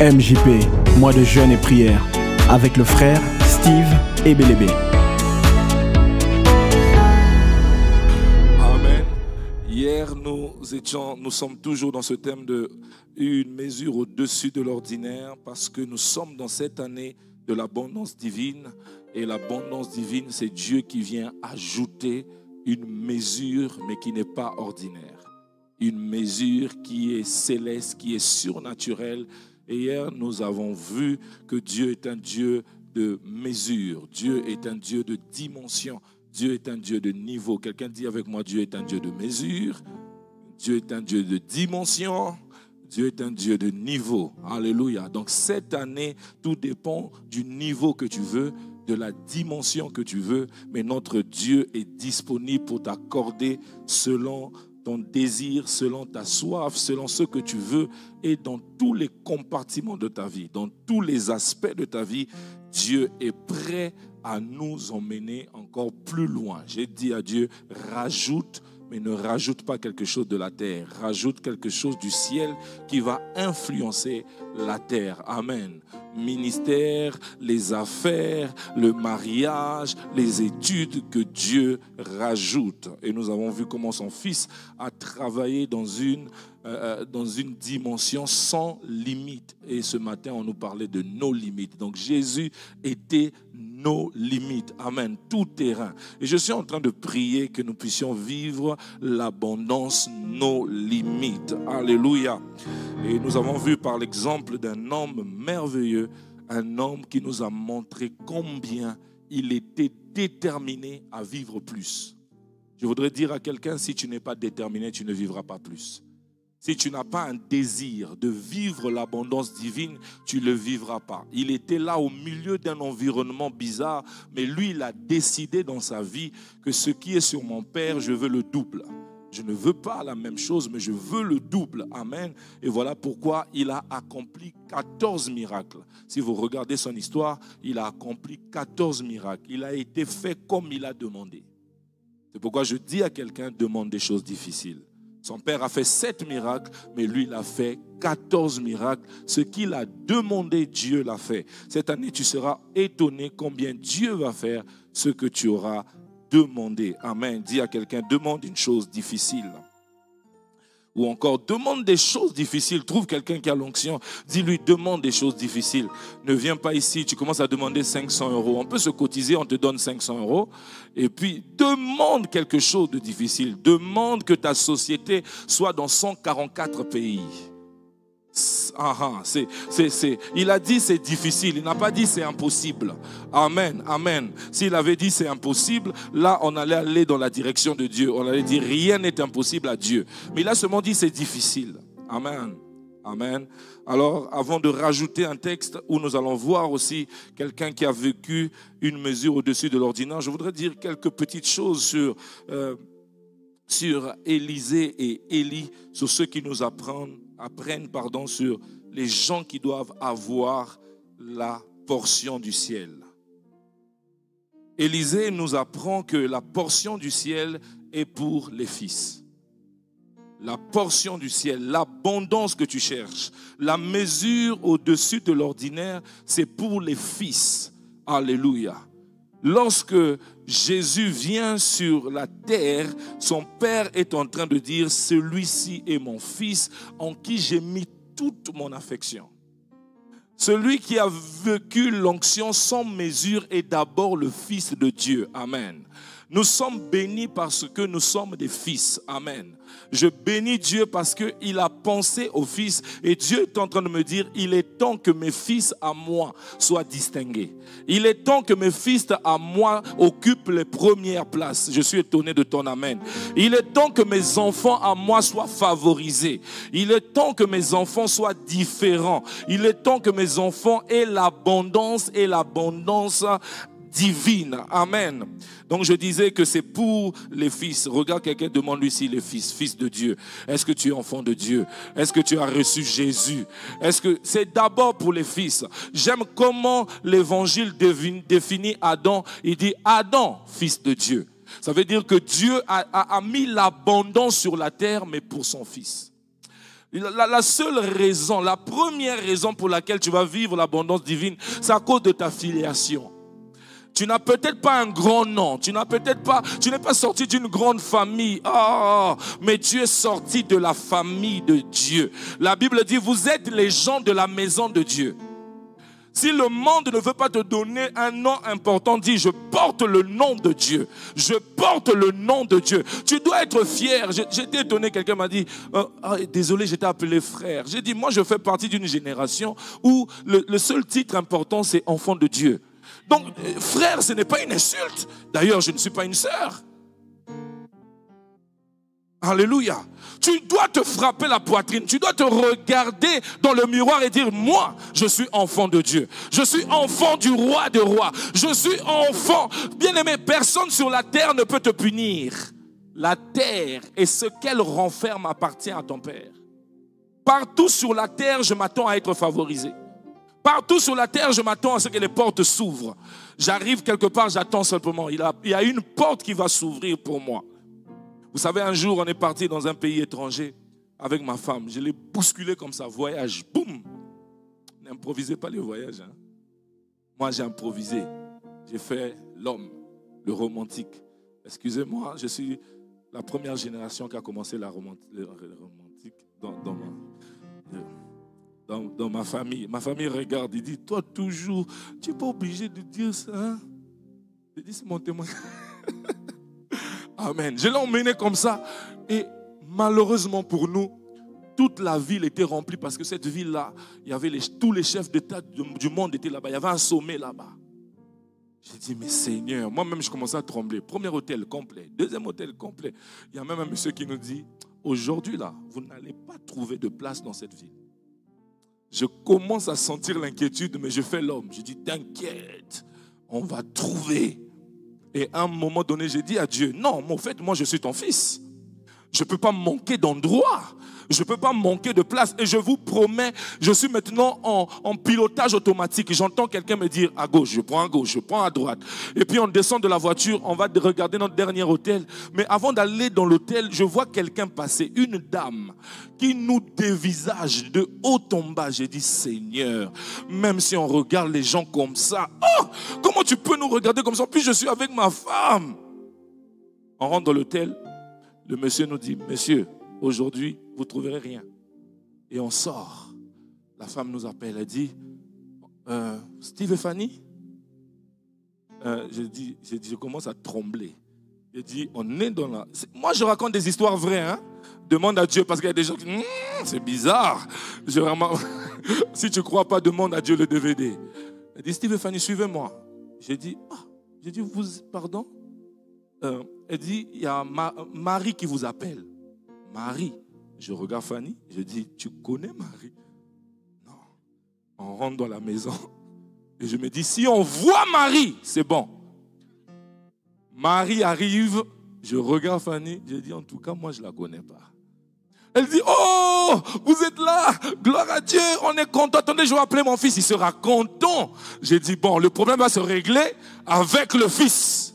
MJP, mois de jeûne et prière, avec le frère Steve et Bélébé. Amen. Hier, nous étions, nous sommes toujours dans ce thème de une mesure au-dessus de l'ordinaire parce que nous sommes dans cette année de l'abondance divine et l'abondance divine, c'est Dieu qui vient ajouter une mesure mais qui n'est pas ordinaire. Une mesure qui est céleste, qui est surnaturelle et hier, nous avons vu que Dieu est un Dieu de mesure, Dieu est un Dieu de dimension, Dieu est un Dieu de niveau. Quelqu'un dit avec moi, Dieu est un Dieu de mesure, Dieu est un Dieu de dimension, Dieu est un Dieu de niveau. Alléluia. Donc cette année, tout dépend du niveau que tu veux, de la dimension que tu veux, mais notre Dieu est disponible pour t'accorder selon ton désir, selon ta soif, selon ce que tu veux, et dans tous les compartiments de ta vie, dans tous les aspects de ta vie, Dieu est prêt à nous emmener encore plus loin. J'ai dit à Dieu, rajoute mais ne rajoute pas quelque chose de la terre, rajoute quelque chose du ciel qui va influencer la terre. Amen. Ministère, les affaires, le mariage, les études que Dieu rajoute. Et nous avons vu comment son fils a travaillé dans une euh, une dimension sans limite. Et ce matin, on nous parlait de nos limites. Donc Jésus était nos limites. Amen. Tout terrain. Et je suis en train de prier que nous puissions vivre l'abondance, nos limites. Alléluia. Et nous avons vu par l'exemple d'un homme merveilleux, un homme qui nous a montré combien il était déterminé à vivre plus. Je voudrais dire à quelqu'un, si tu n'es pas déterminé, tu ne vivras pas plus. Si tu n'as pas un désir de vivre l'abondance divine, tu ne le vivras pas. Il était là au milieu d'un environnement bizarre, mais lui, il a décidé dans sa vie que ce qui est sur mon Père, je veux le double. Je ne veux pas la même chose, mais je veux le double. Amen. Et voilà pourquoi il a accompli 14 miracles. Si vous regardez son histoire, il a accompli 14 miracles. Il a été fait comme il a demandé. C'est pourquoi je dis à quelqu'un, demande des choses difficiles. Son père a fait sept miracles, mais lui, il a fait 14 miracles. Ce qu'il a demandé, Dieu l'a fait. Cette année, tu seras étonné combien Dieu va faire ce que tu auras demandé. Amen. Dis à quelqu'un, demande une chose difficile. Ou encore, demande des choses difficiles. Trouve quelqu'un qui a l'onction. Dis-lui, demande des choses difficiles. Ne viens pas ici, tu commences à demander 500 euros. On peut se cotiser, on te donne 500 euros. Et puis, demande quelque chose de difficile. Demande que ta société soit dans 144 pays. Ah, ah, c'est, c'est, Il a dit c'est difficile, il n'a pas dit c'est impossible. Amen, amen. S'il avait dit c'est impossible, là on allait aller dans la direction de Dieu. On allait dire rien n'est impossible à Dieu. Mais il a seulement dit c'est difficile. Amen. Amen. Alors, avant de rajouter un texte où nous allons voir aussi quelqu'un qui a vécu une mesure au-dessus de l'ordinaire, je voudrais dire quelques petites choses sur, euh, sur Élisée et Élie, sur ce qui nous apprennent apprennent pardon, sur les gens qui doivent avoir la portion du ciel. Élisée nous apprend que la portion du ciel est pour les fils. La portion du ciel, l'abondance que tu cherches, la mesure au-dessus de l'ordinaire, c'est pour les fils. Alléluia. Lorsque Jésus vient sur la terre, son Père est en train de dire, celui-ci est mon Fils en qui j'ai mis toute mon affection. Celui qui a vécu l'onction sans mesure est d'abord le Fils de Dieu. Amen. Nous sommes bénis parce que nous sommes des fils. Amen. Je bénis Dieu parce qu'il a pensé aux fils et Dieu est en train de me dire, il est temps que mes fils à moi soient distingués. Il est temps que mes fils à moi occupent les premières places. Je suis étonné de ton Amen. Il est temps que mes enfants à moi soient favorisés. Il est temps que mes enfants soient différents. Il est temps que mes enfants aient l'abondance et l'abondance divine. Amen. Donc je disais que c'est pour les fils. Regarde quelqu'un, demande-lui s'il est fils, fils de Dieu. Est-ce que tu es enfant de Dieu? Est-ce que tu as reçu Jésus? Est-ce que c'est d'abord pour les fils J'aime comment l'évangile définit Adam. Il dit Adam, fils de Dieu. Ça veut dire que Dieu a, a mis l'abondance sur la terre, mais pour son fils. La, la, seule raison, la première raison pour laquelle tu vas vivre l'abondance divine, c'est à cause de ta filiation. Tu n'as peut-être pas un grand nom, tu n'as peut-être pas, tu n'es pas sorti d'une grande famille, oh, mais tu es sorti de la famille de Dieu. La Bible dit, vous êtes les gens de la maison de Dieu. Si le monde ne veut pas te donner un nom important, dis, je porte le nom de Dieu. Je porte le nom de Dieu. Tu dois être fier. J'étais étonné, quelqu'un m'a dit, oh, oh, désolé, j'étais appelé frère. J'ai dit, moi, je fais partie d'une génération où le seul titre important, c'est enfant de Dieu. Donc, frère, ce n'est pas une insulte. D'ailleurs, je ne suis pas une sœur. Alléluia. Tu dois te frapper la poitrine. Tu dois te regarder dans le miroir et dire, moi, je suis enfant de Dieu. Je suis enfant du roi de rois. Je suis enfant. Bien aimé, personne sur la terre ne peut te punir. La terre et ce qu'elle renferme appartient à ton Père. Partout sur la terre, je m'attends à être favorisé. Partout sur la terre, je m'attends à ce que les portes s'ouvrent. J'arrive quelque part, j'attends simplement. Il, y a une porte qui va s'ouvrir pour moi. Vous savez, un jour, on est parti dans un pays étranger avec ma femme. Je l'ai bousculé comme ça, voyage, boum. N'improvisez pas les voyages. Hein. Moi, j'ai improvisé. J'ai fait l'homme, le romantique. Excusez-moi, je suis la première génération qui a commencé la romantique dans, dans dans, ma famille. Ma famille regarde, il dit, toi toujours, tu n'es pas obligé de dire ça. Hein? Je dis, c'est mon témoin. Amen. Je l'ai emmené comme ça. Et malheureusement pour nous, toute la ville était remplie parce que cette ville-là, il y avait tous les chefs d'État du monde étaient là-bas. Il y avait un sommet là-bas. J'ai dit, mais Seigneur, moi-même je commençais à trembler. Premier hôtel complet, deuxième hôtel complet. Il y a même un monsieur qui nous dit, aujourd'hui là, vous n'allez pas trouver de place dans cette ville. Je commence à sentir l'inquiétude, mais je fais l'homme. Je dis, t'inquiète, on va trouver. Et à un moment donné, j'ai dit à Dieu, non, en fait, moi, je suis ton fils. Je ne peux pas manquer d'endroit. Je ne peux pas manquer de place. Et je vous promets, je suis maintenant en, pilotage automatique. J'entends quelqu'un me dire à gauche, je prends à gauche, je prends à droite. Et puis on descend de la voiture, on va regarder notre dernier hôtel. Mais avant d'aller dans l'hôtel, je vois quelqu'un passer, une dame qui nous dévisage de haut en bas. J'ai dit, Seigneur, même si on regarde les gens comme ça, oh, comment tu peux nous regarder comme ça? Puis je suis avec ma femme. On rentre dans l'hôtel. Le monsieur nous dit, monsieur, aujourd'hui, vous ne trouverez rien. Et on sort. La femme nous appelle, elle dit, Steve et Fanny je, dis, je, commence à trembler. Je dis, on est dans la... Moi, je raconte des histoires vraies. Hein? Demande à Dieu parce qu'il y a des gens qui hmm, c'est bizarre. Je, vraiment... si tu ne crois pas, demande à Dieu le DVD. Elle dit, Steve et Fanny, suivez-moi. J'ai dit, ah, j'ai vous, pardon? Euh, Elle dit, il y a Marie qui vous appelle. Marie. Je regarde Fanny, je dis, tu connais Marie? Non. On rentre dans la maison et je me dis, si on voit Marie, c'est bon. Marie arrive, je regarde Fanny, je dis, en tout cas, moi, je ne la connais pas. Elle dit, oh, vous êtes là, gloire à Dieu, on est content. Attendez, je vais appeler mon fils, il sera content. J'ai dit, bon, le problème va se régler avec le fils.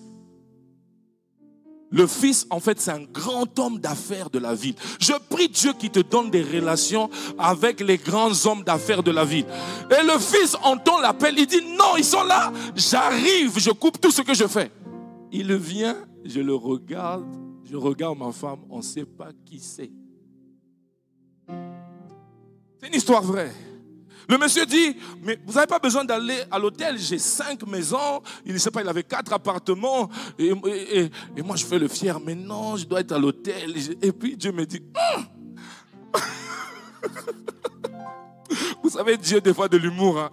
Le fils, en fait, c'est un grand homme d'affaires de la ville. Je prie Dieu qui te donne des relations avec les grands hommes d'affaires de la ville. Et le fils entend l'appel, il dit, non, ils sont là, j'arrive, je coupe tout ce que je fais. Il vient, je le regarde, je regarde ma femme, on ne sait pas qui c'est. C'est une histoire vraie. Le monsieur dit, mais vous n'avez pas besoin d'aller à l'hôtel, j'ai cinq maisons, il ne sait pas, il avait quatre appartements, et, moi je fais le fier, mais non, je dois être à l'hôtel. Et puis Dieu me dit, hum! vous savez, Dieu des fois de l'humour. Hein.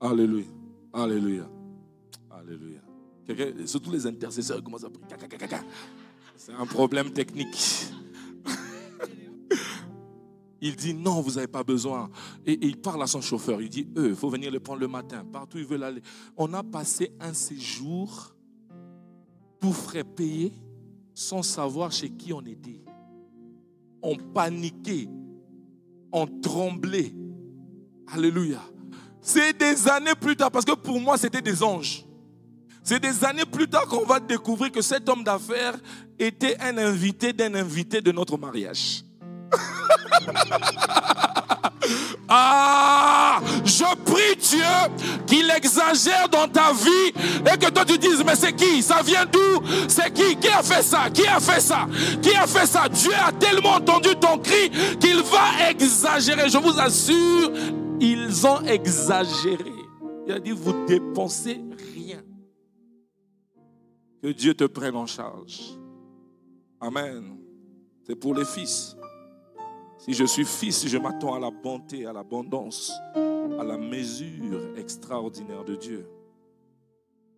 Alléluia. Alléluia. Alléluia. Surtout les intercesseurs commencent à prier. C'est un problème technique. Il dit non, vous n'avez pas besoin. Et, il parle à son chauffeur. Il dit, eux, il faut venir le prendre le matin, partout ils veulent aller. On a passé un séjour, tout frais payé, sans savoir chez qui on était. On paniquait, on tremblait. Alléluia. C'est des années plus tard, parce que pour moi, c'était des anges. C'est des années plus tard qu'on va découvrir que cet homme d'affaires était un invité d'un invité de notre mariage. ah, je prie Dieu qu'il exagère dans ta vie et que toi tu dises, mais c'est qui? Ça vient d'où? C'est qui? Qui a fait ça? Qui a fait ça? Qui a fait ça? Dieu a tellement entendu ton cri qu'il va exagérer. Je vous assure, ils ont exagéré. Il a dit, vous dépensez rien. Que Dieu te prenne en charge. Amen. C'est pour les fils. Si je suis fils, je m'attends à la bonté, à l'abondance, à la mesure extraordinaire de Dieu.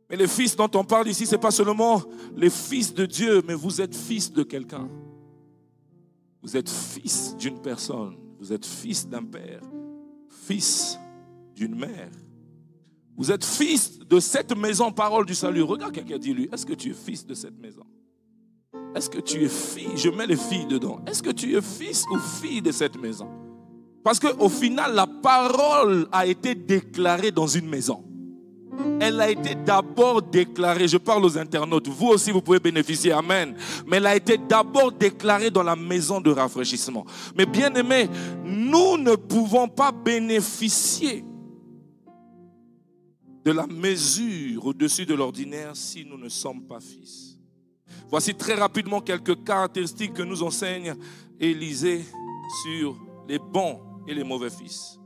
Mais les fils dont on parle ici, ce n'est pas seulement les fils de Dieu, mais vous êtes fils de quelqu'un. Vous êtes fils d'une personne. Vous êtes fils d'un père. Fils d'une mère. Vous êtes fils de cette maison, parole du salut. Regarde quelqu'un dit lui, est-ce que tu es fils de cette maison? Est-ce que tu es fille? Je mets les filles dedans. Est-ce que tu es fils ou fille de cette maison? Parce qu'au final, la parole a été déclarée dans une maison. Elle a été d'abord déclarée, je parle aux internautes, vous aussi vous pouvez bénéficier, Amen. Mais elle a été d'abord déclarée dans la maison de rafraîchissement. Mais bien aimé, nous ne pouvons pas bénéficier de la mesure au-dessus de l'ordinaire si nous ne sommes pas fils. Voici très rapidement quelques caractéristiques que nous enseigne Élisée sur les bons et les mauvais fils.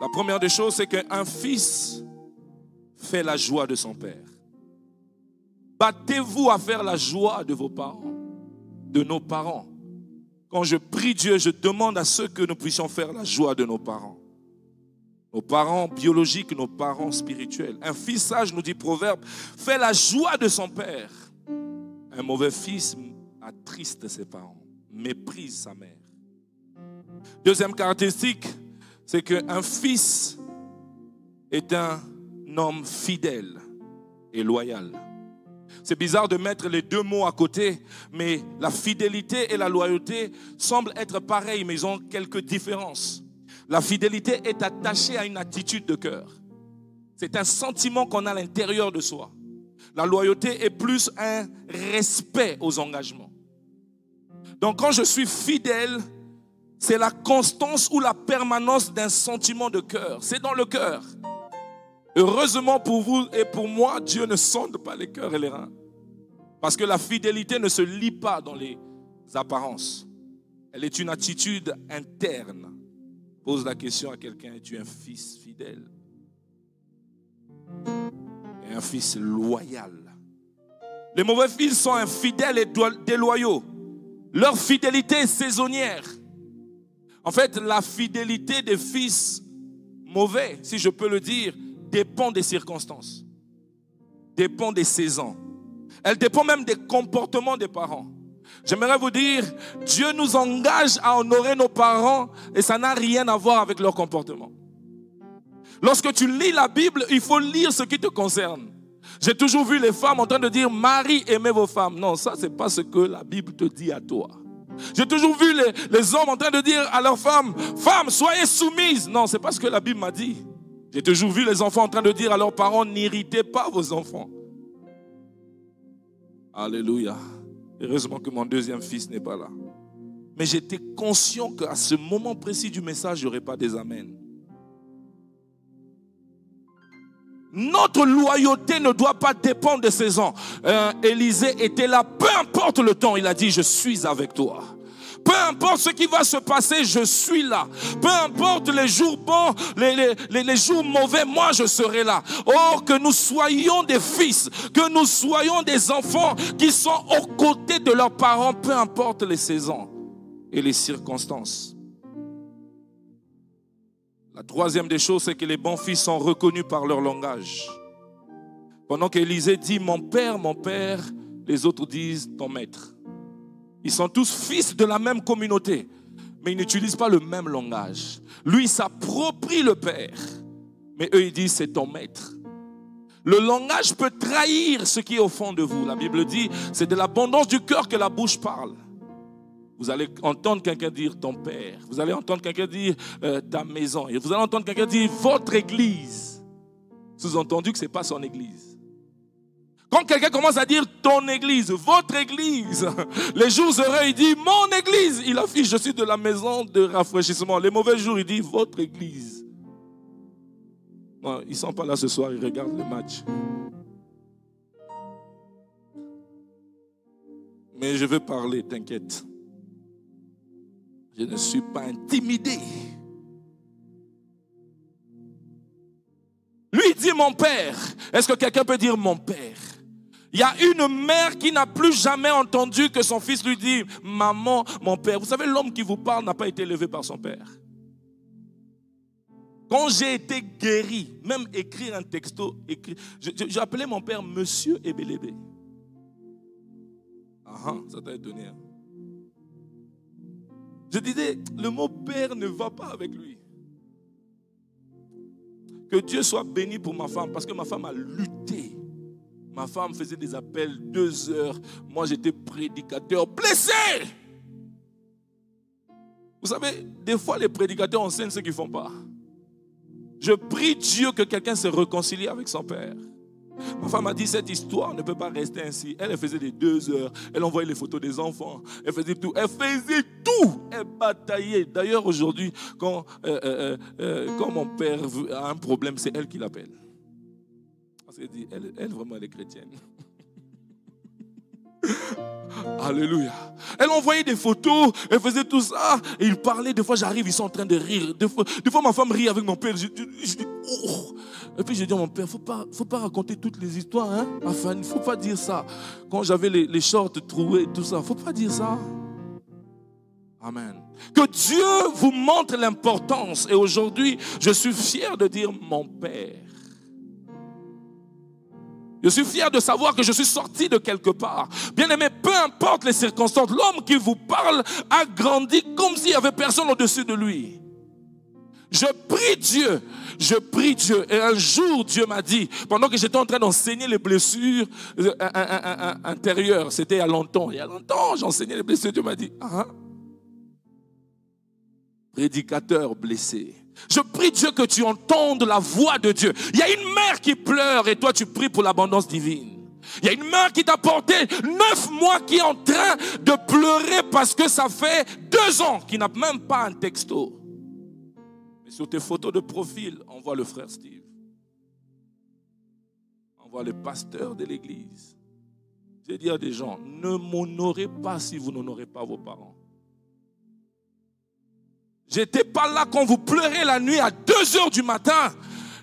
La première des choses, c'est qu'un fils fait la joie de son père. Battez-vous à faire la joie de vos parents, de nos parents. Quand je prie Dieu, je demande à ceux que nous puissions faire la joie de nos parents. Nos parents biologiques, nos parents spirituels. Un fils sage, nous dit Proverbe, fait la joie de son père. Un mauvais fils attriste ses parents, méprise sa mère. Deuxième caractéristique, c'est qu'un fils est un homme fidèle et loyal. C'est bizarre de mettre les deux mots à côté, mais la fidélité et la loyauté semblent être pareilles, mais ils ont quelques différences. La fidélité est attachée à une attitude de cœur. C'est un sentiment qu'on a à l'intérieur de soi. La loyauté est plus un respect aux engagements. Donc quand je suis fidèle, c'est la constance ou la permanence d'un sentiment de cœur. C'est dans le cœur. Heureusement pour vous et pour moi, Dieu ne sonde pas les cœurs et les reins. Parce que la fidélité ne se lit pas dans les apparences. Elle est une attitude interne. Pose la question à quelqu'un, es-tu un fils fidèle? Un fils loyal. Les mauvais fils sont infidèles et déloyaux. Leur fidélité est saisonnière. En fait, la fidélité des fils mauvais, si je peux le dire, dépend des circonstances, dépend des saisons. Elle dépend même des comportements des parents. J'aimerais vous dire, Dieu nous engage à honorer nos parents et ça n'a rien à voir avec leur comportement. Lorsque tu lis la Bible, il faut lire ce qui te concerne. J'ai toujours vu les femmes en train de dire Marie, aimez vos femmes. Non, ça, c'est pas ce que la Bible te dit à toi. J'ai toujours vu les, hommes en train de dire à leurs femmes Femmes, soyez soumises. Non, c'est pas ce que la Bible m'a dit. J'ai toujours vu les enfants en train de dire à leurs parents N'irritez pas vos enfants. Alléluia. Heureusement que mon deuxième fils n'est pas là. Mais j'étais conscient qu'à ce moment précis du message, il n'y aurait pas des amens. Notre loyauté ne doit pas dépendre de saisons. Euh, Élisée était là, peu importe le temps, il a dit, je suis avec toi. Peu importe ce qui va se passer, je suis là. Peu importe les jours bons, les, jours mauvais, moi je serai là. Or, que nous soyons des fils, que nous soyons des enfants qui sont aux côtés de leurs parents, peu importe les saisons et les circonstances. La troisième des choses, c'est que les bons fils sont reconnus par leur langage. Pendant qu'Élisée dit mon père, mon père, les autres disent ton maître. Ils sont tous fils de la même communauté. mais ils n'utilisent pas le même langage. Lui, il s'approprie le Père, mais eux, ils disent, c'est ton maître. Le langage peut trahir ce qui est au fond de vous. La Bible dit, c'est de l'abondance du cœur que la bouche parle. Vous allez entendre quelqu'un dire ton père. Vous allez entendre quelqu'un dire euh, ta maison. Et vous allez entendre quelqu'un dire votre église. Sous-entendu que ce n'est pas son église. Quand quelqu'un commence à dire ton église, votre église, les jours heureux, il dit mon église. Il affiche, je suis de la maison de rafraîchissement. Les mauvais jours, il dit votre église. Ils ne sont pas là ce soir, ils regardent le match. Mais je veux parler, t'inquiète. Je ne suis pas intimidé. Lui dit mon père. Est-ce que quelqu'un peut dire mon père? Il y a une mère qui n'a plus jamais entendu que son fils lui dit maman, mon père. Vous savez, l'homme qui vous parle n'a pas été élevé par son père. Quand j'ai été guéri, même écrire un texto, j'ai appelé mon père Monsieur Ebelebe. Ah, ah, ça t'a étonné. Hein? Je disais, le mot père ne va pas avec lui. Que Dieu soit béni pour ma femme, parce que ma femme a lutté. Ma femme faisait des appels deux heures. Moi, j'étais prédicateur blessé. Vous savez, des fois, les prédicateurs enseignent ce qu'ils ne font pas. Je prie Dieu que quelqu'un se réconcilie avec son père. Ma femme a dit cette histoire ne peut pas rester ainsi. Elle, faisait des deux heures. Elle envoyait les photos des enfants. Elle faisait tout. Elle faisait tout. Elle bataillait. D'ailleurs, aujourd'hui, quand, euh, euh, euh, quand mon père a un problème, c'est elle qui l'appelle. Elle, elle vraiment, elle est chrétienne. Alléluia. Elle envoyait des photos, elle faisait tout ça. Et il parlait, des fois j'arrive, ils sont en train de rire. Des fois, fois ma femme rit avec mon père. Je, dis, oh. Et puis je dis à mon père, faut pas, faut pas raconter toutes les histoires. Hein? Enfin, il faut pas dire ça. Quand j'avais les, les shorts troués, tout ça, faut pas dire ça. Amen. Que Dieu vous montre l'importance. Et aujourd'hui, je suis fier de dire mon Père. Je suis fier de savoir que je suis sorti de quelque part. Bien aimé, peu importe les circonstances, l'homme qui vous parle a grandi comme s'il n'y avait personne au-dessus de lui. Je prie Dieu, je prie Dieu. Et un jour, Dieu m'a dit, pendant que j'étais en train d'enseigner les blessures euh, intérieures, c'était il y a longtemps, il y a longtemps, j'enseignais les blessures, Dieu m'a dit, ah, prédicateur blessé. Je prie Dieu que tu entendes la voix de Dieu. Il y a une mère qui pleure et toi tu pries pour l'abondance divine. Il y a une mère qui t'a porté neuf mois qui est en train de pleurer parce que ça fait deux ans qu'il n'a même pas un texto. Mais sur tes photos de profil, on voit le frère Steve. On voit le pasteur de l'église. J'ai dit à des gens, ne m'honorez pas si vous n'honorez pas vos parents. J'étais pas là quand vous pleurez la nuit à 2 heures du matin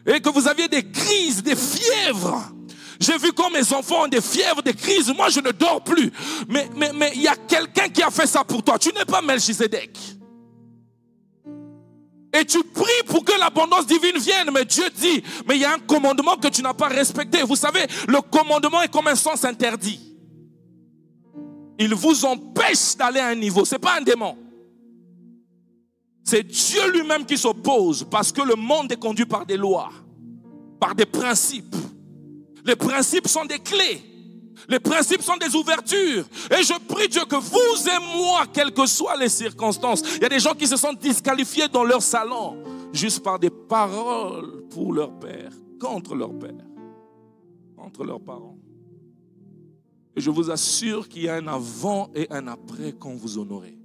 et que vous aviez des crises, des fièvres. J'ai vu quand mes enfants ont des fièvres, des crises. Moi, je ne dors plus. Mais mais mais il y a quelqu'un qui a fait ça pour toi. Tu n'es pas Melchizedek. Et tu pries pour que l'abondance divine vienne. Mais Dieu dit, mais il y a un commandement que tu n'as pas respecté. Vous savez, le commandement est comme un sens interdit. Il vous empêche d'aller à un niveau. Ce n'est pas un démon. C'est Dieu lui-même qui s'oppose parce que le monde est conduit par des lois, par des principes. Les principes sont des clés. Les principes sont des ouvertures. Et je prie Dieu que vous et moi, quelles que soient les circonstances, il y a des gens qui se sont disqualifiés dans leur salon juste par des paroles pour leur père, contre leur père, contre leurs parents. Et je vous assure qu'il y a un avant et un après quand vous honorez.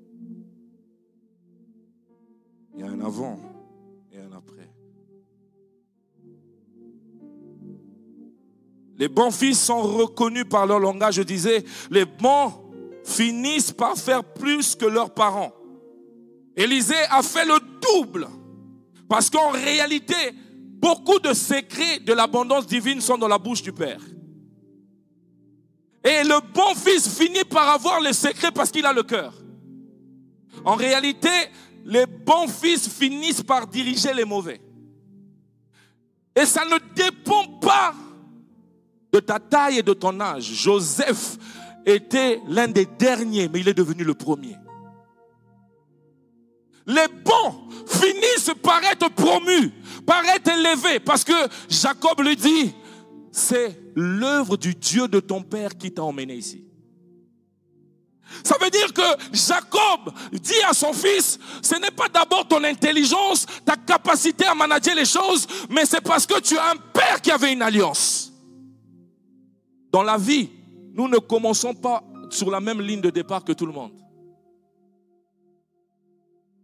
Il y a un avant et un après. Les bons fils sont reconnus par leur langage. Je disais, les bons finissent par faire plus que leurs parents. Élisée a fait le double. Parce qu'en réalité, beaucoup de secrets de l'abondance divine sont dans la bouche du Père. Et le bon fils finit par avoir les secrets parce qu'il a le cœur. En réalité, les bons fils finissent par diriger les mauvais. Et ça ne dépend pas de ta taille et de ton âge. Joseph était l'un des derniers, mais il est devenu le premier. Les bons finissent par être promus, par être élevés, parce que Jacob lui dit, c'est l'œuvre du Dieu de ton Père qui t'a emmené ici. Ça veut dire que Jacob dit à son fils, ce n'est pas d'abord ton intelligence, ta capacité à manager les choses, mais c'est parce que tu as un père qui avait une alliance. Dans la vie, nous ne commençons pas sur la même ligne de départ que tout le monde.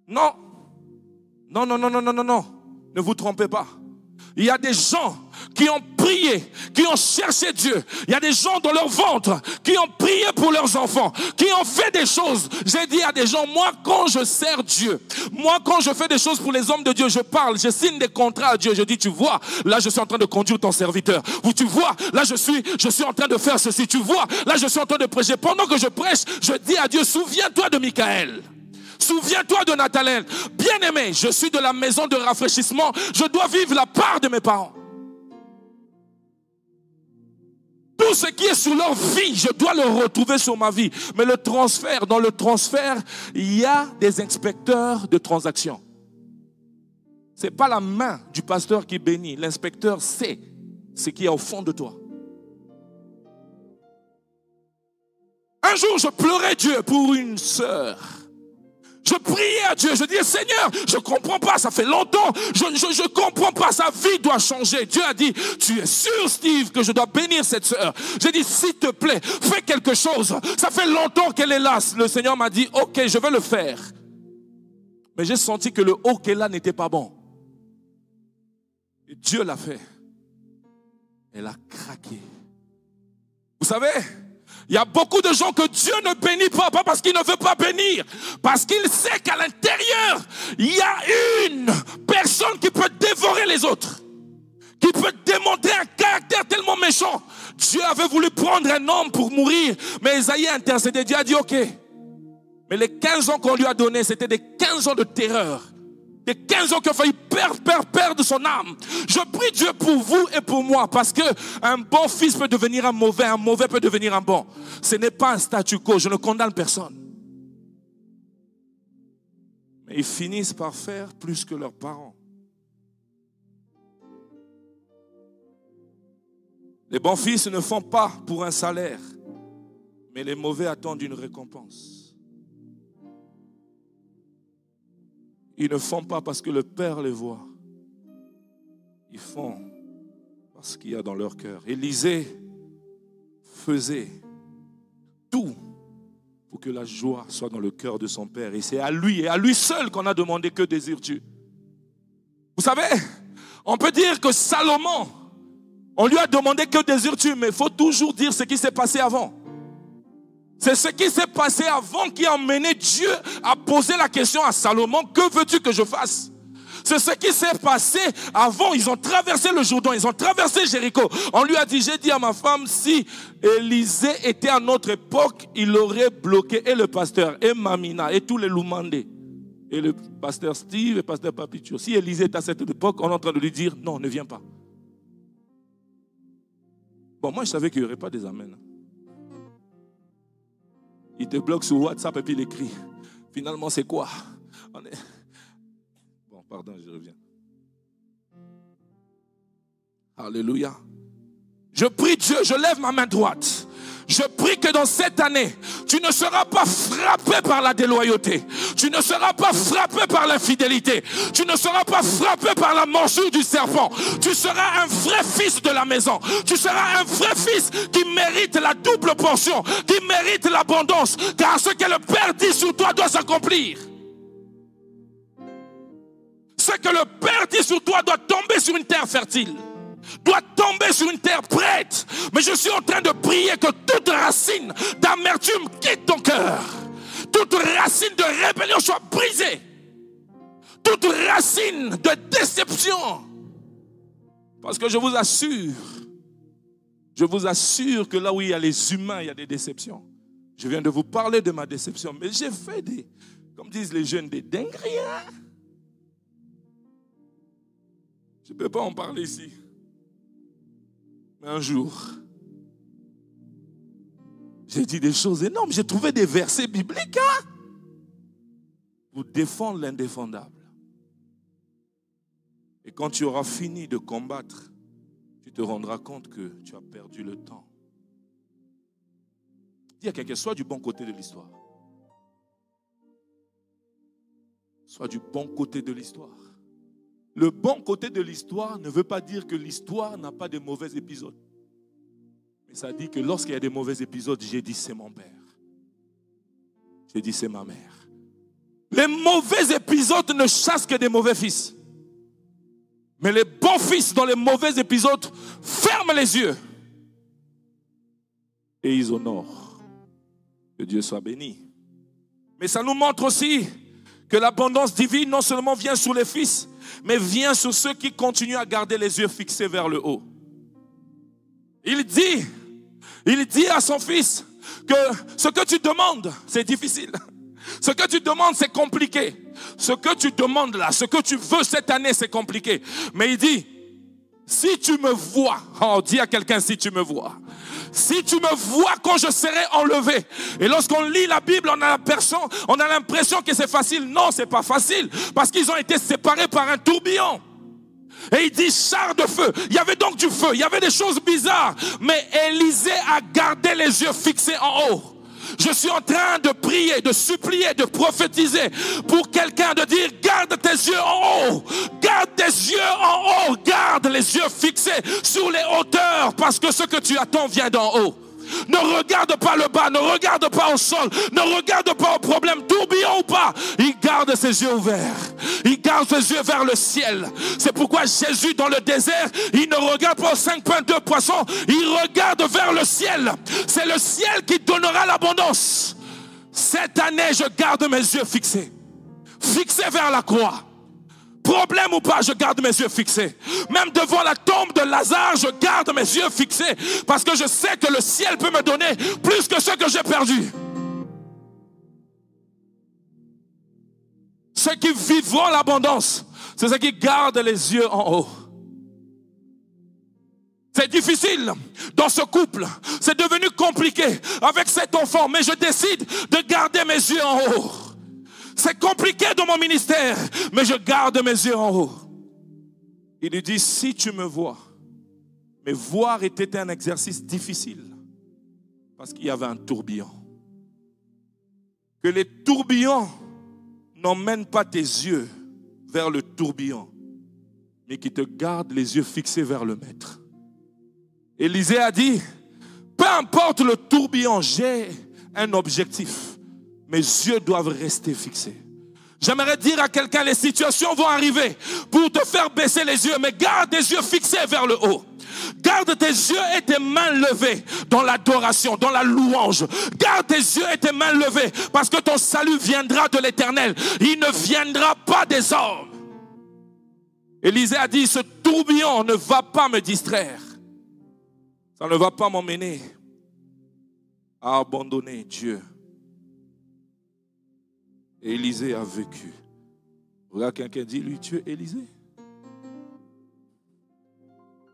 Non. Non, non, non, non, non, non, non. Ne vous trompez pas. Il y a des gens qui ont prié, qui ont cherché Dieu. Il y a des gens dans leur ventre qui ont prié pour leurs enfants, qui ont fait des choses. J'ai dit à des gens, moi quand je sers Dieu, moi quand je fais des choses pour les hommes de Dieu, je parle, je signe des contrats à Dieu. Je dis, tu vois, là je suis en train de conduire ton serviteur. Ou tu vois, là je suis, je suis en train de faire ceci. Tu vois, là je suis en train de prêcher. Pendant que je prêche, je dis à Dieu, souviens-toi de Michael. Souviens-toi de Nathalie. Bien-aimé, je suis de la maison de rafraîchissement. Je dois vivre la part de mes parents. Tout ce qui est sur leur vie, je dois le retrouver sur ma vie. Mais le transfert, dans le transfert, il y a des inspecteurs de transactions. Ce n'est pas la main du pasteur qui bénit. L'inspecteur sait ce qui est au fond de toi. Un jour, je pleurais Dieu pour une sœur je priais à Dieu, je disais, Seigneur, je comprends pas, ça fait longtemps, je ne comprends pas, sa vie doit changer. Dieu a dit, tu es sûr, Steve, que je dois bénir cette soeur. J'ai dit, s'il te plaît, fais quelque chose. Ça fait longtemps qu'elle est là. Le Seigneur m'a dit, ok, je vais le faire. Mais j'ai senti que le ok là n'était pas bon. Dieu l'a fait. Elle a craqué. Vous savez, il y a beaucoup de gens que Dieu ne bénit pas, pas parce qu'il ne veut pas bénir, parce qu'il sait qu'à l'intérieur, il y a une personne qui peut dévorer les autres, qui peut démontrer un caractère tellement méchant. Dieu avait voulu prendre un homme pour mourir, mais Esaïe a intercédé. Dieu a dit, ok. Mais les 15 ans qu'on lui a donnés, c'était des 15 ans de terreur. Des 15 ans qu'il a failli perdre, perdre, perdre son âme. Je prie Dieu pour vous et pour moi parce que un bon fils peut devenir un mauvais, un mauvais peut devenir un bon. Ce n'est pas un statu quo, je ne condamne personne. Mais ils finissent par faire plus que leurs parents. Les bons fils ne font pas pour un salaire, mais les mauvais attendent une récompense. Ils ne font pas parce que le Père les voit. Ils font parce qu'il y a dans leur cœur. Élisée faisait tout pour que la joie soit dans le cœur de son Père. Et c'est à lui et à lui seul qu'on a demandé que désires-tu? Vous savez, on peut dire que Salomon, on lui a demandé que désires-tu, mais il faut toujours dire ce qui s'est passé avant. C'est ce qui s'est passé avant qui a emmené Dieu à poser la question à Salomon, que veux-tu que je fasse? C'est ce qui s'est passé avant. Ils ont traversé le Jourdain, ils ont traversé Jéricho. On lui a dit, j'ai dit à ma femme, si Élisée était à notre époque, il aurait bloqué et le pasteur, et Mamina, et tous les Loumandés, et le pasteur Steve, et le pasteur Papicho. Si Élisée est à cette époque, on est en train de lui dire, non, ne viens pas. Bon, moi, je savais qu'il n'y aurait pas des amens. Te bloque sur WhatsApp et puis il écrit. Finalement, c'est quoi? Bon, pardon, je reviens. Alléluia. Je prie Dieu, je lève ma main droite. Je prie que dans cette année, tu ne seras pas frappé par la déloyauté. Tu ne seras pas frappé par l'infidélité. Tu ne seras pas frappé par la morsure du serpent. Tu seras un vrai fils de la maison. Tu seras un vrai fils qui mérite la double portion, qui mérite l'abondance. Car ce que le Père dit sur toi doit s'accomplir. Ce que le Père dit sur toi doit tomber sur une terre fertile doit tomber sur une terre prête. Mais je suis en train de prier que toute racine d'amertume quitte ton cœur. Toute racine de rébellion soit brisée. Toute racine de déception. Parce que je vous assure, je vous assure que là où il y a les humains, il y a des déceptions. Je viens de vous parler de ma déception, mais j'ai fait des, comme disent les jeunes, des dingueries. Hein. Je ne peux pas en parler ici. Mais un jour, j'ai dit des choses énormes. J'ai trouvé des versets bibliques. Hein. pour défendre l'indéfendable. Et quand tu auras fini de combattre, tu te rendras compte que tu as perdu le temps. Dis à quelqu'un, sois du bon côté de l'histoire. Sois du bon côté de l'histoire. Le bon côté de l'histoire ne veut pas dire que l'histoire n'a pas de mauvais épisodes. Mais ça dit que lorsqu'il y a des mauvais épisodes, j'ai dit c'est mon père. J'ai dit c'est ma mère. Les mauvais épisodes ne chassent que des mauvais fils. Mais les bons fils dans les mauvais épisodes ferment les yeux. Et ils honorent. Que Dieu soit béni. Mais ça nous montre aussi que l'abondance divine non seulement vient sur les fils, mais vient sur ceux qui continuent à garder les yeux fixés vers le haut. Il dit, il dit à son fils que ce que tu demandes, c'est difficile. Ce que tu demandes, c'est compliqué. Ce que tu demandes là, ce que tu veux cette année, c'est compliqué. Mais il dit, si tu me vois, oh, dis à quelqu'un si tu me vois. Si tu me vois quand je serai enlevé. Et lorsqu'on lit la Bible, on a l'impression, on a l'impression que c'est facile. Non, c'est pas facile. Parce qu'ils ont été séparés par un tourbillon. Et il dit char de feu. Il y avait donc du feu. Il y avait des choses bizarres. Mais Élisée a gardé les yeux fixés en haut. Je suis en train de prier, de supplier, de prophétiser pour quelqu'un de dire garde tes yeux en haut, garde tes yeux en haut, garde les yeux fixés sur les hauteurs parce que ce que tu attends vient d'en haut. Ne regarde pas le bas, ne regarde pas au sol, ne regarde pas au problème, tourbillon ou pas. Il garde ses yeux ouverts. Il garde ses yeux vers le ciel. C'est pourquoi Jésus dans le désert, il ne regarde pas aux cinq pains de poissons, il regarde vers le ciel. C'est le ciel qui donnera l'abondance. Cette année, je garde mes yeux fixés. Fixés vers la croix. Problème ou pas, je garde mes yeux fixés. Même devant la tombe de Lazare, je garde mes yeux fixés. Parce que je sais que le ciel peut me donner plus que ce que j'ai perdu. Ceux qui vivront l'abondance, c'est ceux qui gardent les yeux en haut. C'est difficile dans ce couple. C'est devenu compliqué avec cet enfant. Mais je décide de garder mes yeux en haut. C'est compliqué dans mon ministère, mais je garde mes yeux en haut. Il lui dit, si tu me vois, mais voir était un exercice difficile, parce qu'il y avait un tourbillon. Que les tourbillons n'emmènent pas tes yeux vers le tourbillon, mais qui te gardent les yeux fixés vers le maître. Élisée a dit, peu importe le tourbillon, j'ai un objectif mes yeux doivent rester fixés. J'aimerais dire à quelqu'un, les situations vont arriver pour te faire baisser les yeux, mais garde tes yeux fixés vers le haut. Garde tes yeux et tes mains levées dans l'adoration, dans la louange. Garde tes yeux et tes mains levées parce que ton salut viendra de l'éternel. Il ne viendra pas des hommes. Élisée a dit, ce tourbillon ne va pas me distraire. Ça ne va pas m'emmener à abandonner Dieu. Élisée a vécu. Regarde quelqu'un dit, lui, tu es Élisée.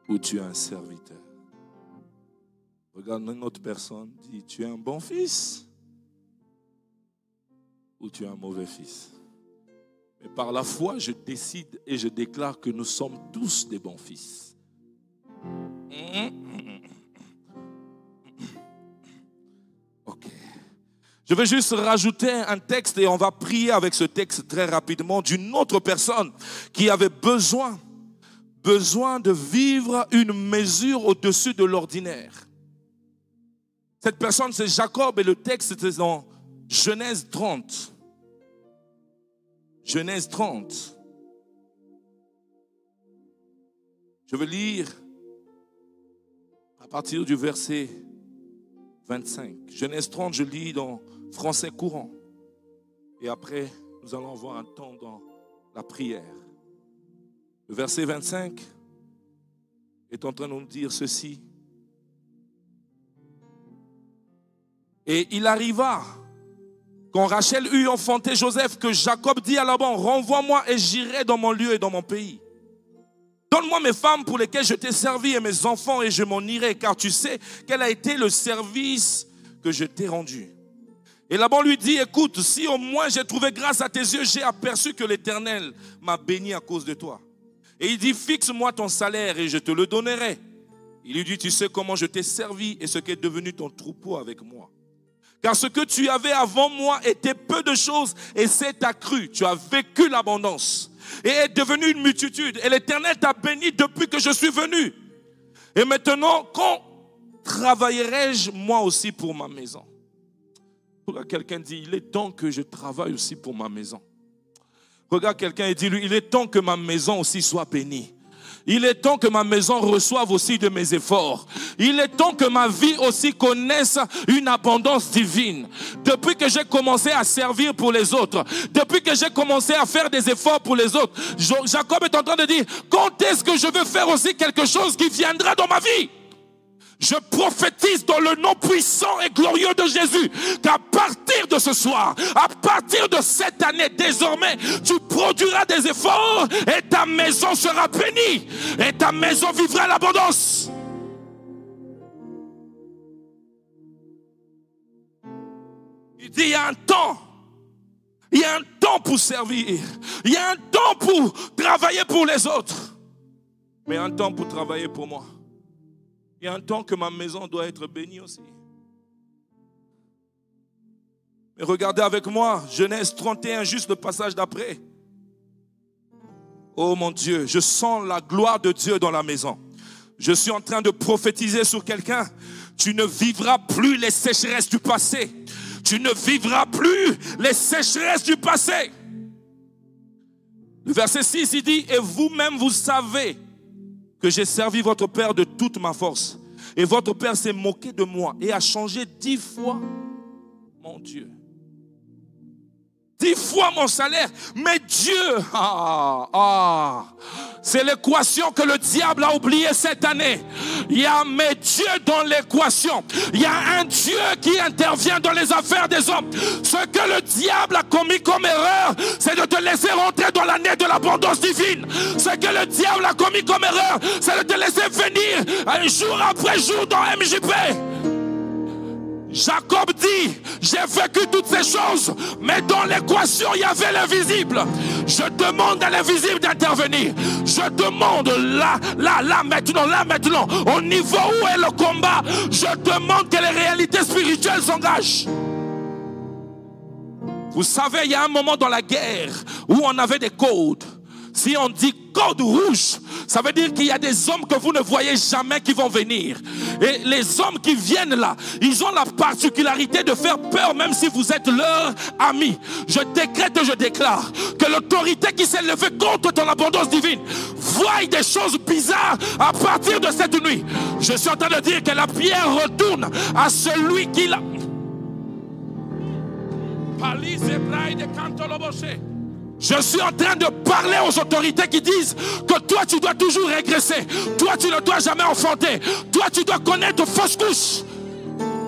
Ou tu es un serviteur. Regarde une autre personne, dit, tu es un bon fils. Ou tu es un mauvais fils. Mais par la foi, je décide et je déclare que nous sommes tous des bons fils. Ok. Je vais juste rajouter un texte et on va prier avec ce texte très rapidement d'une autre personne qui avait besoin, besoin de vivre une mesure au-dessus de l'ordinaire. Cette personne, c'est Jacob et le texte est dans Genèse 30. Genèse 30. Je vais lire à partir du verset 25. Genèse 30, je lis dans français courant. Et après, nous allons avoir un temps dans la prière. Le verset 25 est en train de nous dire ceci. Et il arriva, quand Rachel eut enfanté Joseph, que Jacob dit à Laban, renvoie-moi et j'irai dans mon lieu et dans mon pays. Donne-moi mes femmes pour lesquelles je t'ai servi et mes enfants et je m'en irai, car tu sais quel a été le service que je t'ai rendu. Et là-bas, lui dit, écoute, si au moins j'ai trouvé grâce à tes yeux, j'ai aperçu que l'Éternel m'a béni à cause de toi. Et il dit, fixe-moi ton salaire et je te le donnerai. Il lui dit, tu sais comment je t'ai servi et ce qu'est devenu ton troupeau avec moi. Car ce que tu avais avant moi était peu de choses et c'est accru. Tu as vécu l'abondance et est devenu une multitude. Et l'Éternel t'a béni depuis que je suis venu. Et maintenant, quand travaillerai-je moi aussi pour ma maison? Regarde quelqu'un dit, il est temps que je travaille aussi pour ma maison. Regarde quelqu'un et dis-lui, il est temps que ma maison aussi soit bénie. Il est temps que ma maison reçoive aussi de mes efforts. Il est temps que ma vie aussi connaisse une abondance divine. Depuis que j'ai commencé à servir pour les autres, depuis que j'ai commencé à faire des efforts pour les autres, Jacob est en train de dire, quand est-ce que je veux faire aussi quelque chose qui viendra dans ma vie? Je prophétise dans le nom puissant et glorieux de Jésus qu'à partir de ce soir, à partir de cette année, désormais, tu produiras des efforts et ta maison sera bénie et ta maison vivra l'abondance. Il dit, il y a un temps. Il y a un temps pour servir. Il y a un temps pour travailler pour les autres. Mais un temps pour travailler pour moi. Y a un temps que ma maison doit être bénie aussi. Mais regardez avec moi, Genèse 31, juste le passage d'après. Oh mon Dieu, je sens la gloire de Dieu dans la maison. Je suis en train de prophétiser sur quelqu'un. Tu ne vivras plus les sécheresses du passé. Tu ne vivras plus les sécheresses du passé. Le verset 6, il dit, et vous-même, vous savez que j'ai servi votre Père de toute ma force. Et votre Père s'est moqué de moi et a changé dix fois mon Dieu. Dix fois mon salaire. Mais Dieu, ah, ah, c'est l'équation que le diable a oubliée cette année. Il y a mais Dieu dans l'équation. Il y a un Dieu qui intervient dans les affaires des hommes. Ce que le diable a commis comme erreur, c'est de te laisser rentrer dans l'année de l'abondance divine. Ce que le diable a commis comme erreur, c'est de te laisser venir jour après jour dans MJP. Jacob dit, j'ai vécu toutes ces choses, mais dans l'équation, il y avait l'invisible. Je demande à l'invisible d'intervenir. Je demande là, là, là, maintenant, là, maintenant, au niveau où est le combat, je demande que les réalités spirituelles s'engagent. Vous savez, il y a un moment dans la guerre où on avait des codes. Si on dit code rouge, ça veut dire qu'il y a des hommes que vous ne voyez jamais qui vont venir. Et les hommes qui viennent là, ils ont la particularité de faire peur même si vous êtes leur ami. Je décrète, je déclare que l'autorité qui s'est levée contre ton abondance divine voit des choses bizarres à partir de cette nuit. Je suis en train de dire que la pierre retourne à celui qui l'a. Je suis en train de parler aux autorités qui disent que toi tu dois toujours régresser. Toi tu ne dois jamais enfanter. Toi tu dois connaître fausse couche.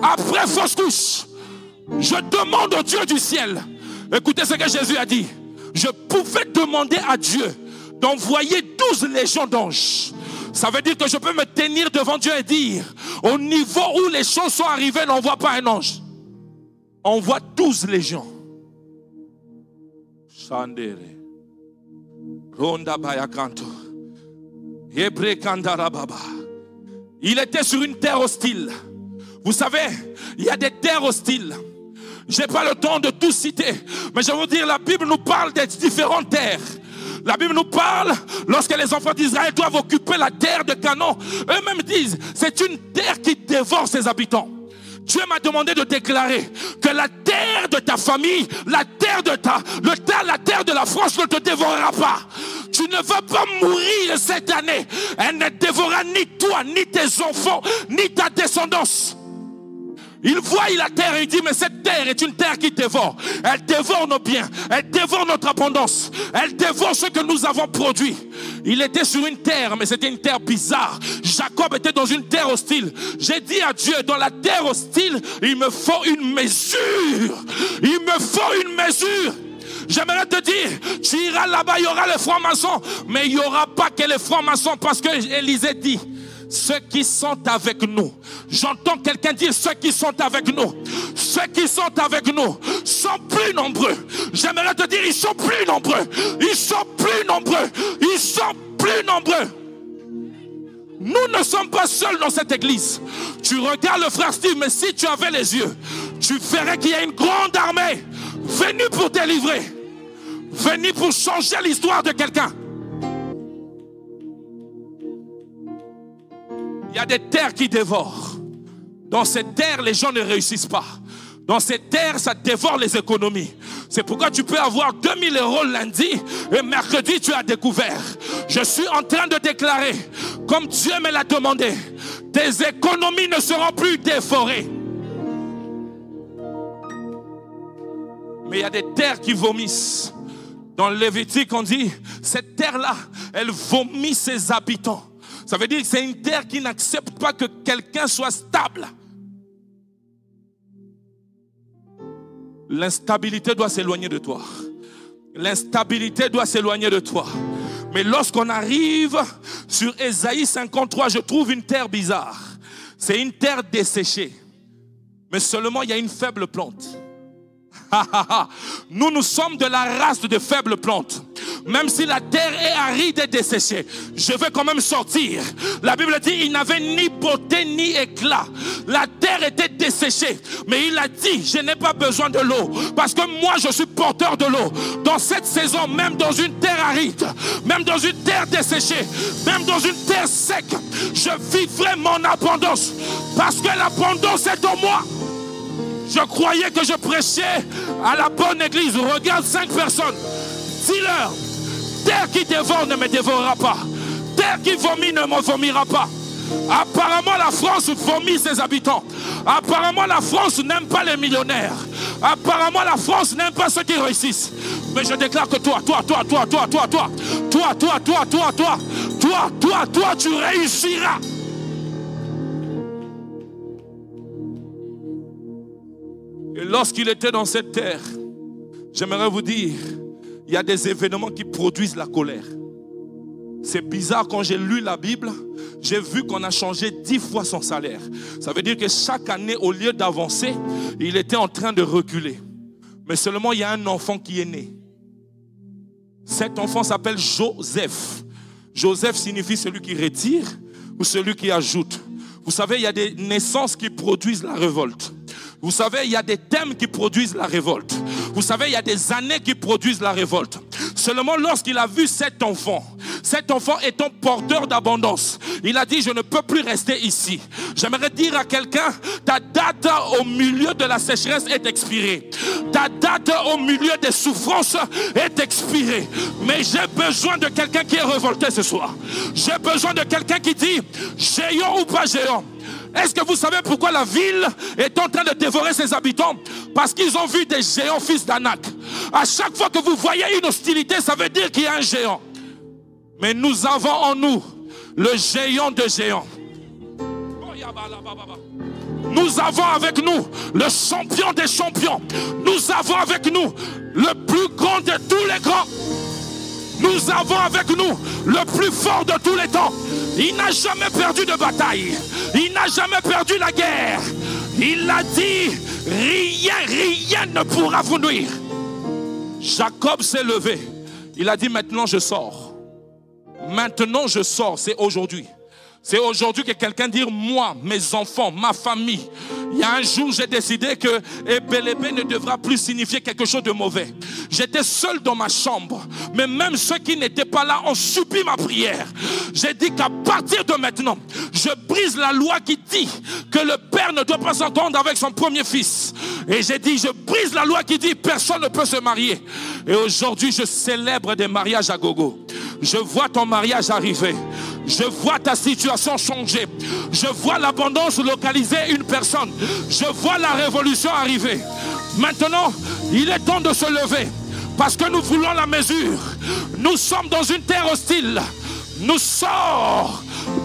Après fausse couche. Je demande au Dieu du ciel. Écoutez ce que Jésus a dit. Je pouvais demander à Dieu d'envoyer 12 légions d'anges. Ça veut dire que je peux me tenir devant Dieu et dire, au niveau où les choses sont arrivées, n'envoie pas un ange. Envoie 12 légions. Ronda Bayakanto. Il était sur une terre hostile. Vous savez, il y a des terres hostiles. Je n'ai pas le temps de tout citer, mais je vous dire, la Bible nous parle des différentes terres. La Bible nous parle lorsque les enfants d'Israël doivent occuper la terre de Canaan. Eux-mêmes disent, c'est une terre qui dévore ses habitants. Dieu m'a demandé de déclarer que la terre de ta famille, la terre de ta, le terre, la terre de la France ne te dévorera pas. Tu ne vas pas mourir cette année. Elle ne dévorera ni toi, ni tes enfants, ni ta descendance. Il voit la terre et il dit, mais cette terre est une terre qui dévore. Elle dévore nos biens. Elle dévore notre abondance. Elle dévore ce que nous avons produit. Il était sur une terre, mais c'était une terre bizarre. Jacob était dans une terre hostile. J'ai dit à Dieu, dans la terre hostile, il me faut une mesure. Il me faut une mesure. J'aimerais te dire, tu iras là-bas, il y aura les francs-maçons, mais il n'y aura pas que les francs-maçons parce que Élisée dit, ceux qui sont avec nous. J'entends quelqu'un dire ceux qui sont avec nous. Ceux qui sont avec nous sont plus nombreux. J'aimerais te dire, ils sont plus nombreux. Ils sont plus nombreux. Ils sont plus nombreux. Nous ne sommes pas seuls dans cette église. Tu regardes le frère Steve, mais si tu avais les yeux, tu verrais qu'il y a une grande armée venue pour délivrer, venue pour changer l'histoire de quelqu'un. Il y a des terres qui dévorent. Dans ces terres, les gens ne réussissent pas. Dans ces terres, ça dévore les économies. C'est pourquoi tu peux avoir 2000 euros lundi et mercredi, tu as découvert. Je suis en train de déclarer, comme Dieu me l'a demandé, tes économies ne seront plus déforées. Mais il y a des terres qui vomissent. Dans le Lévitique, on dit, cette terre-là, elle vomit ses habitants. Ça veut dire que c'est une terre qui n'accepte pas que quelqu'un soit stable. L'instabilité doit s'éloigner de toi. L'instabilité doit s'éloigner de toi. Mais lorsqu'on arrive sur Ésaïe 53, je trouve une terre bizarre. C'est une terre desséchée. Mais seulement il y a une faible plante. Nous, nous sommes de la race de faibles plantes. Même si la terre est aride et desséchée, je vais quand même sortir. La Bible dit, il n'avait ni beauté ni éclat. La terre était desséchée. Mais il a dit, je n'ai pas besoin de l'eau. Parce que moi, je suis porteur de l'eau. Dans cette saison, même dans une terre aride, même dans une terre desséchée, même dans une terre sec, je vivrai mon abondance. Parce que l'abondance est en moi. Je croyais que je prêchais à la bonne église. Regarde cinq personnes. Dis-leur, terre qui dévore ne me dévorera pas. Terre qui vomit ne me vomira pas. Apparemment, la France vomit ses habitants. Apparemment, la France n'aime pas les millionnaires. Apparemment, la France n'aime pas ceux qui réussissent. Mais je déclare que toi, toi, toi, toi, toi, toi, toi, toi, toi, toi, toi, toi, toi, toi, toi, tu réussiras. Et lorsqu'il était dans cette terre, j'aimerais vous dire, il y a des événements qui produisent la colère. C'est bizarre, quand j'ai lu la Bible, j'ai vu qu'on a changé dix fois son salaire. Ça veut dire que chaque année, au lieu d'avancer, il était en train de reculer. Mais seulement il y a un enfant qui est né. Cet enfant s'appelle Joseph. Joseph signifie celui qui retire ou celui qui ajoute. Vous savez, il y a des naissances qui produisent la révolte. Vous savez, il y a des thèmes qui produisent la révolte. Vous savez, il y a des années qui produisent la révolte. Seulement lorsqu'il a vu cet enfant, cet enfant étant porteur d'abondance, il a dit, je ne peux plus rester ici. J'aimerais dire à quelqu'un, ta date au milieu de la sécheresse est expirée. Ta date au milieu des souffrances est expirée. Mais j'ai besoin de quelqu'un qui est révolté ce soir. J'ai besoin de quelqu'un qui dit, géant ou pas géant. Est-ce que vous savez pourquoi la ville est en train de dévorer ses habitants? Parce qu'ils ont vu des géants fils d'Anak. À chaque fois que vous voyez une hostilité, ça veut dire qu'il y a un géant. Mais nous avons en nous le géant de géants. Nous avons avec nous le champion des champions. Nous avons avec nous le plus grand de tous les grands. Nous avons avec nous le plus fort de tous les temps. Il n'a jamais perdu de bataille. Il n'a jamais perdu la guerre. Il a dit, rien, rien ne pourra vous nuire. Jacob s'est levé. Il a dit, maintenant je sors. Maintenant je sors, c'est aujourd'hui. C'est aujourd'hui que quelqu'un dit, moi, mes enfants, ma famille, il y a un jour, j'ai décidé que Ebelebe ne devra plus signifier quelque chose de mauvais. J'étais seul dans ma chambre, mais même ceux qui n'étaient pas là ont subi ma prière. J'ai dit qu'à partir de maintenant, je brise la loi qui dit que le père ne doit pas s'entendre avec son premier fils. Et j'ai dit, je brise la loi qui dit personne ne peut se marier. Et aujourd'hui, je célèbre des mariages à gogo. Je vois ton mariage arriver. Je vois ta situation changer. Je vois l'abondance localiser une personne. Je vois la révolution arriver. Maintenant, il est temps de se lever. Parce que nous voulons la mesure. Nous sommes dans une terre hostile. Nous sommes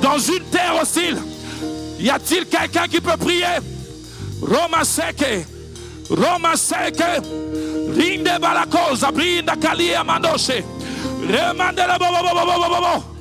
dans une terre hostile. Y a-t-il quelqu'un qui peut prier? Roma seke. Roma seke. Rinde balakosa. Brinda kalia mandoshe. Remande la bobo bobo bobo.